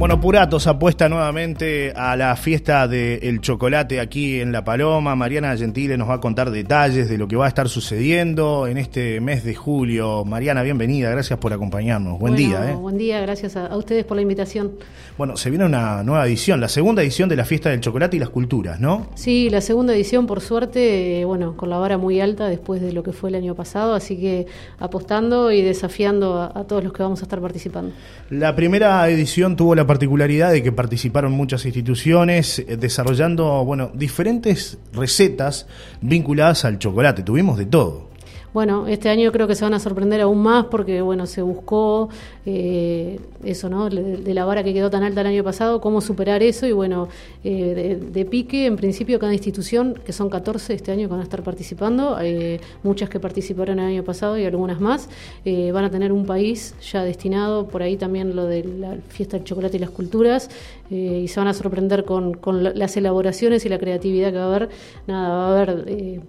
Bueno, Puratos apuesta nuevamente a la fiesta del chocolate aquí en La Paloma. Mariana Gentile nos va a contar detalles de lo que va a estar sucediendo en este mes de julio. Mariana, bienvenida, gracias por acompañarnos. Buen día. ¿eh? Buen día, gracias a, ustedes por la invitación. Bueno, se viene una nueva edición, la segunda edición de la fiesta del chocolate y las culturas, ¿no? Sí, la segunda edición, por suerte, eh, bueno, con la vara muy alta después de lo que fue el año pasado, así que apostando y desafiando a todos los que vamos a estar participando. La primera edición tuvo la particularidad de que participaron muchas instituciones eh, desarrollando, bueno, diferentes recetas vinculadas al chocolate. Tuvimos de todo. Bueno, este año creo que se van a sorprender aún más porque, bueno, se buscó eh, eso, ¿no? De, la vara que quedó tan alta el año pasado, cómo superar eso y, bueno, eh, de, pique, en principio, cada institución, que son 14 este año que van a estar participando, eh, muchas que participaron el año pasado y algunas más, van a tener un país ya destinado, por ahí también lo de la fiesta del chocolate y las culturas, y se van a sorprender con, con las elaboraciones y la creatividad que va a haber. Nada, va a haber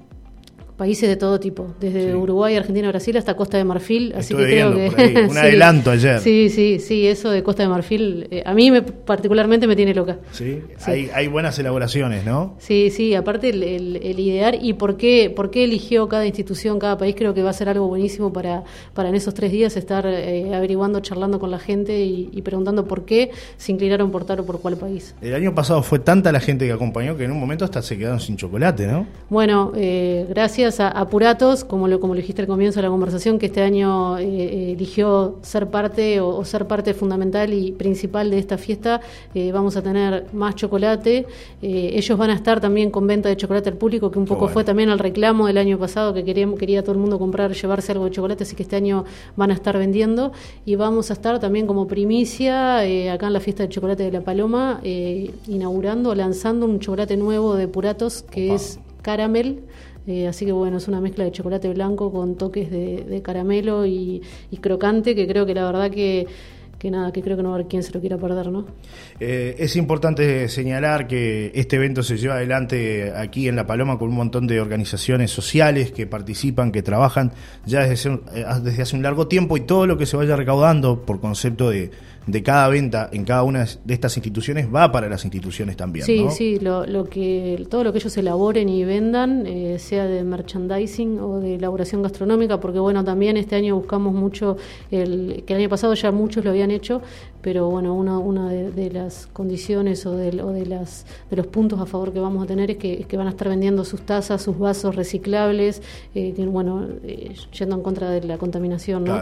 países de todo tipo, desde Uruguay, Argentina, Brasil hasta Costa de Marfil. así que creo que. Un adelanto ayer. Sí, sí, sí, eso de Costa de Marfil, eh, a mí me, particularmente me tiene loca. Sí, Hay, hay, buenas elaboraciones, ¿no? Sí, sí, aparte el, el, idear y por qué, por qué eligió cada institución, cada país, creo que va a ser algo buenísimo para, para en esos tres días estar eh, averiguando, charlando con la gente y, preguntando por qué se inclinaron por tal o por cuál país. El año pasado fue tanta la gente que acompañó que en un momento hasta se quedaron sin chocolate, ¿no? Bueno, eh, gracias a, Puratos, como lo, como dijiste al comienzo de la conversación, que este año eh, eh, eligió ser parte o, ser parte fundamental y principal de esta fiesta. Eh, vamos a tener más chocolate. ellos van a estar también con venta de chocolate al público, que un poco fue también el reclamo del año pasado, que quería, quería todo el mundo comprar, llevarse algo de chocolate, así que este año van a estar vendiendo. Y vamos a estar también como primicia acá en la fiesta de chocolate de La Paloma, inaugurando, lanzando un chocolate nuevo de Puratos, que es caramel eh, así que bueno, es una mezcla de chocolate blanco con toques de, caramelo y, crocante que creo que la verdad que, que nada, que creo que no va a haber quien se lo quiera perder, ¿no? Eh, es importante señalar que este evento se lleva adelante aquí en La Paloma con un montón de organizaciones sociales que participan, que trabajan ya desde, eh, desde hace un largo tiempo y todo lo que se vaya recaudando por concepto de de cada venta en cada una de estas instituciones va para las instituciones también. Sí, sí, lo, lo, que, todo lo que ellos elaboren y vendan, eh, sea de merchandising o de elaboración gastronómica, porque bueno, también este año buscamos mucho, el, que el año pasado ya muchos lo habían hecho, pero bueno, una, una de, las condiciones o, de, o de, las, de los puntos a favor que vamos a tener es que, que van a estar vendiendo sus tazas, sus vasos reciclables, eh, que bueno, eh, yendo en contra de la contaminación, ¿no?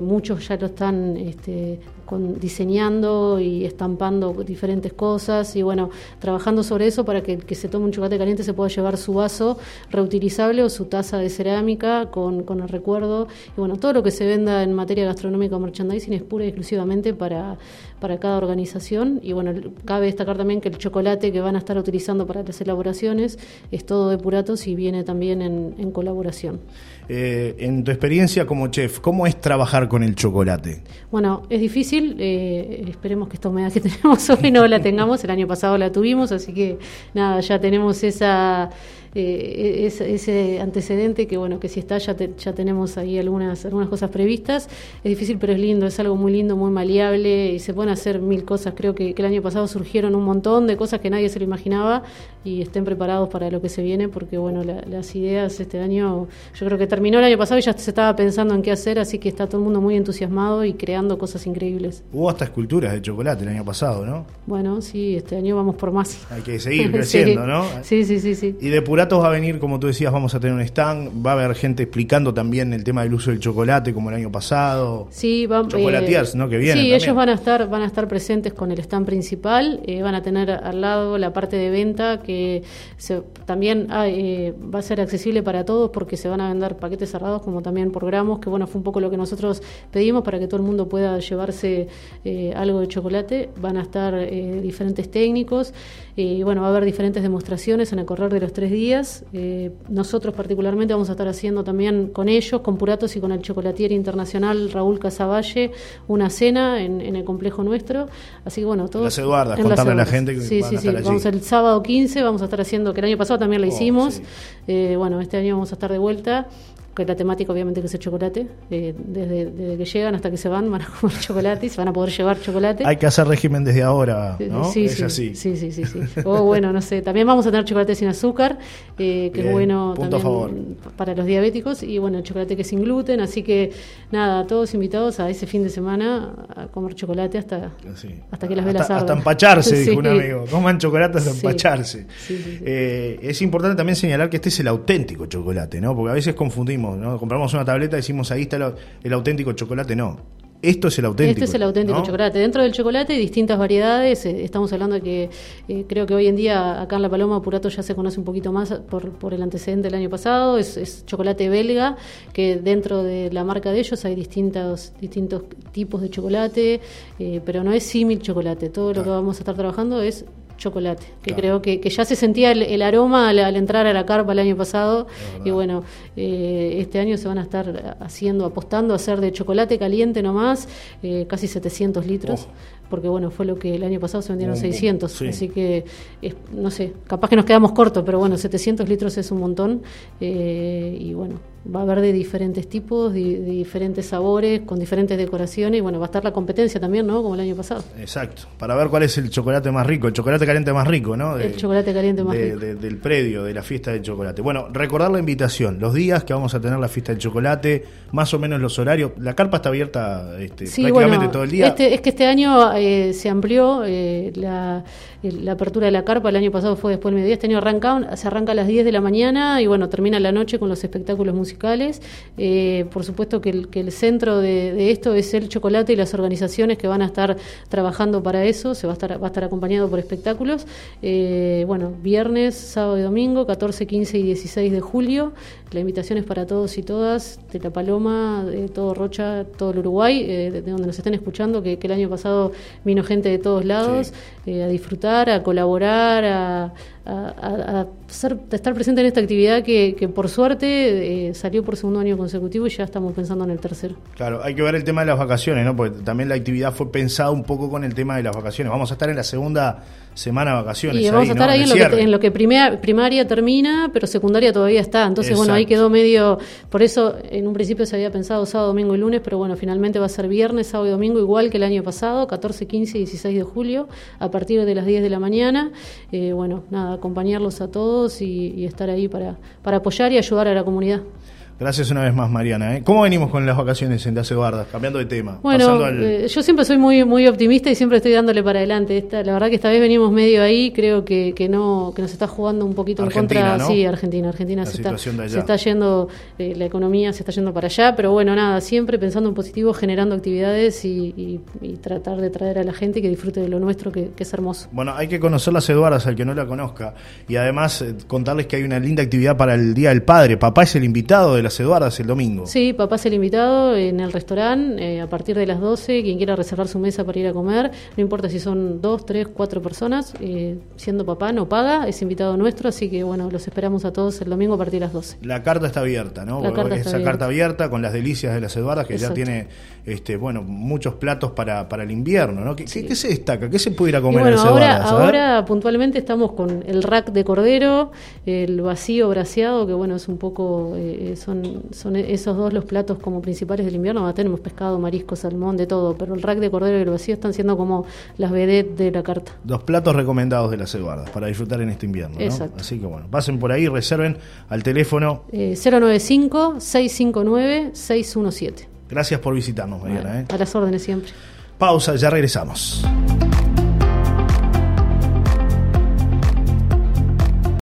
muchos ya lo están este, con, diseñando y estampando diferentes cosas y bueno, trabajando sobre eso para que el que se tome un chocolate caliente se pueda llevar su vaso reutilizable o su taza de cerámica con, con el recuerdo. Y bueno, todo lo que se venda en materia gastronómica o merchandising es pura y exclusivamente para, para cada organización. Y bueno, cabe destacar también que el chocolate que van a estar utilizando para las elaboraciones es todo de Puratos y viene también en, en colaboración. Eh, en tu experiencia como chef, ¿cómo es trabajar con el chocolate? Bueno, es difícil, eh, esperemos que esta humedad que tenemos hoy no la tengamos, el año pasado la tuvimos, así que nada, ya tenemos esa eh, ese, antecedente que bueno que si está ya, ya tenemos ahí algunas algunas cosas previstas. Es difícil pero es lindo es algo muy lindo muy maleable y se pueden hacer mil cosas. Creo que, el año pasado surgieron un montón de cosas que nadie se lo imaginaba y estén preparados para lo que se viene porque bueno las ideas este año yo creo que terminó el año pasado y ya se estaba pensando en qué hacer así que está todo el mundo muy entusiasmado y creando cosas increíbles. Hubo hasta esculturas de chocolate el año pasado no bueno sí este año vamos por más. Hay que seguir creciendo no sí sí sí sí. Y depurar va a venir, como tú decías, vamos a tener un stand, va a haber gente explicando también el tema del uso del chocolate, como el año pasado. Sí, vamos. Chocolatiers, ¿no? Que vienen. Sí, ellos van a estar, van a estar presentes con el stand principal, eh, van a tener al lado la parte de venta que también eh, va a ser accesible para todos porque se van a vender paquetes cerrados como también por gramos, que bueno, fue un poco lo que nosotros pedimos para que todo el mundo pueda llevarse eh, algo de chocolate. Van a estar diferentes técnicos y bueno, va a haber diferentes demostraciones en el correr de los tres días eh, nosotros particularmente vamos a estar haciendo también con ellos, con Puratos y con el chocolatier internacional Raúl Casavalle, una cena en, el complejo nuestro. Así que bueno, todos... Las Eduardas, contarle a la gente que Sí, sí, sí. Vamos el sábado 15, vamos a estar haciendo, que el año pasado también la oh, hicimos. Eh, bueno, este año vamos a estar de vuelta que la temática obviamente que es el chocolate, eh, desde, desde, que llegan hasta que se van van a comer chocolate y se van a poder llevar chocolate. Hay que hacer régimen desde ahora, ¿no? Sí, es sí, así. Sí, sí, sí, sí. O bueno, no sé, también vamos a tener chocolate sin azúcar, eh, que Bien, es bueno punto a favor. también para los diabéticos, y bueno, el chocolate que es sin gluten, así que nada, todos invitados a ese fin de semana a comer chocolate hasta, Sí. hasta que las velas hasta, hasta empacharse, dijo Sí. un amigo. Coman chocolate hasta Sí. empacharse. Eh, es importante también señalar que este es el auténtico chocolate, ¿no? Porque a veces confundimos, ¿no? Compramos una tableta y decimos ahí está el, el auténtico chocolate. No. Esto es el auténtico. Este es el auténtico ¿no? chocolate. Dentro del chocolate hay distintas variedades. eh, Estamos hablando de que eh, creo que hoy en día acá en La Paloma Purato ya se conoce un poquito más por, por el antecedente del año pasado. Es, es chocolate belga, que dentro de la marca de ellos hay distintos, distintos tipos de chocolate, eh, pero no es símil chocolate. Todo lo que vamos a estar trabajando es chocolate, que Claro. creo que, que ya se sentía el, el aroma al, al entrar a la carpa el año pasado y bueno, eh, este año se van a estar haciendo, apostando a hacer de chocolate caliente nomás, eh, casi 700 litros, Oh. Porque bueno, fue lo que el año pasado se vendieron Un- 600, sí. así que es- no sé, capaz que nos quedamos cortos, pero bueno, 700 litros es un montón eh, y bueno, va a haber de diferentes tipos, de, de diferentes sabores, con diferentes decoraciones y bueno, va a estar la competencia también, ¿no? Como el año pasado. Exacto. Para ver cuál es el chocolate más rico, el chocolate caliente más rico, ¿no? El chocolate caliente más de- rico. de- del predio, de la fiesta del chocolate. Bueno, recordar la invitación, los días que vamos a tener la fiesta del chocolate, más o menos los horarios. La carpa está abierta este, Sí, prácticamente bueno, todo el día. Este, es que este año eh, se amplió eh, la, el- la apertura de la carpa. El año pasado fue después del mediodía. Este año arranca, se arranca a las 10 de la mañana y bueno, termina la noche con los espectáculos musicales. Eh, por supuesto que el, que el centro de, de esto es el chocolate y las organizaciones que van a estar trabajando para eso. Se va a estar, va a estar acompañado por espectáculos. Eh, bueno, viernes, sábado y domingo, 14, 15 y 16 de julio. La invitación es para todos y todas, de La Paloma, de todo Rocha, todo el Uruguay, eh, de, de donde nos estén escuchando, que el año pasado vino gente de todos lados eh, a disfrutar, a colaborar, a, a- a- ser- a estar presente en esta actividad que, que por suerte eh, salió por segundo año consecutivo y ya estamos pensando en el tercero. Claro, hay que ver el tema de las vacaciones, ¿no? Porque también la actividad fue pensada un poco con el tema de las vacaciones. Vamos a estar en la segunda semana de vacaciones. Y vamos ahí, a estar ¿no? ahí en lo, que, en lo que primea- primaria termina, pero secundaria todavía está. Entonces, bueno, ahí quedó medio. Por eso, en un principio se había pensado sábado, domingo y lunes, pero bueno, finalmente va a ser viernes, sábado y domingo, igual que el año pasado, 14, 15 y 16 de julio, a partir de las 10 de la mañana. Eh, bueno, nada, acompañarlos a todos y, estar ahí para, para apoyar y ayudar a la comunidad. Gracias una vez más, Mariana. ¿eh? ¿Cómo venimos con las vacaciones en Dace Guardas? Cambiando de tema. Bueno, al- eh, yo siempre soy muy muy optimista y siempre estoy dándole para adelante. Esta, la verdad que esta vez venimos medio ahí, creo que, que no que nos está jugando un poquito Argentina, en contra. ¿no? Sí, Argentina, Argentina La se está, se está yendo, eh, la economía se está yendo para allá, pero bueno, nada, siempre pensando en positivo, generando actividades y, y- y tratar de traer a la gente que disfrute de lo nuestro, que, que es hermoso. Bueno, hay que conocer las Eduardas al que no la conozca y además contarles que hay una linda actividad para el Día del Padre. Papá es el invitado de las Eduardas el domingo. Sí, papá es el invitado en el restaurante eh, a partir de las 12. Quien quiera reservar su mesa para ir a comer, no importa si son dos, tres, cuatro personas, eh, siendo papá no paga, es invitado nuestro, así que bueno, los esperamos a todos el domingo a partir de las 12. La carta está abierta, ¿no? La carta Esa abierta. carta abierta con las delicias de las Eduardas que Exacto. ya tiene este, bueno, muchos platos para, para el invierno, ¿no? ¿Qué, Sí. qué- qué se destaca? ¿Qué se puede ir a Y comer bueno, a las ahora, Eduardas? Ahora puntualmente estamos con el rack de cordero, el vacío braseado, que bueno, es un poco, eh, son, son esos dos los platos como principales del invierno. Ahora tenemos pescado, marisco, salmón, de todo, pero el rack de cordero y el vacío están siendo como las vedettes de la carta. Dos platos recomendados de las Eduardas para disfrutar en este invierno, ¿no? Así que bueno, pasen por ahí, reserven al teléfono. Eh, 095-659-617. Gracias por visitarnos, Mariana. ¿eh? A las órdenes siempre. Pausa, ya regresamos.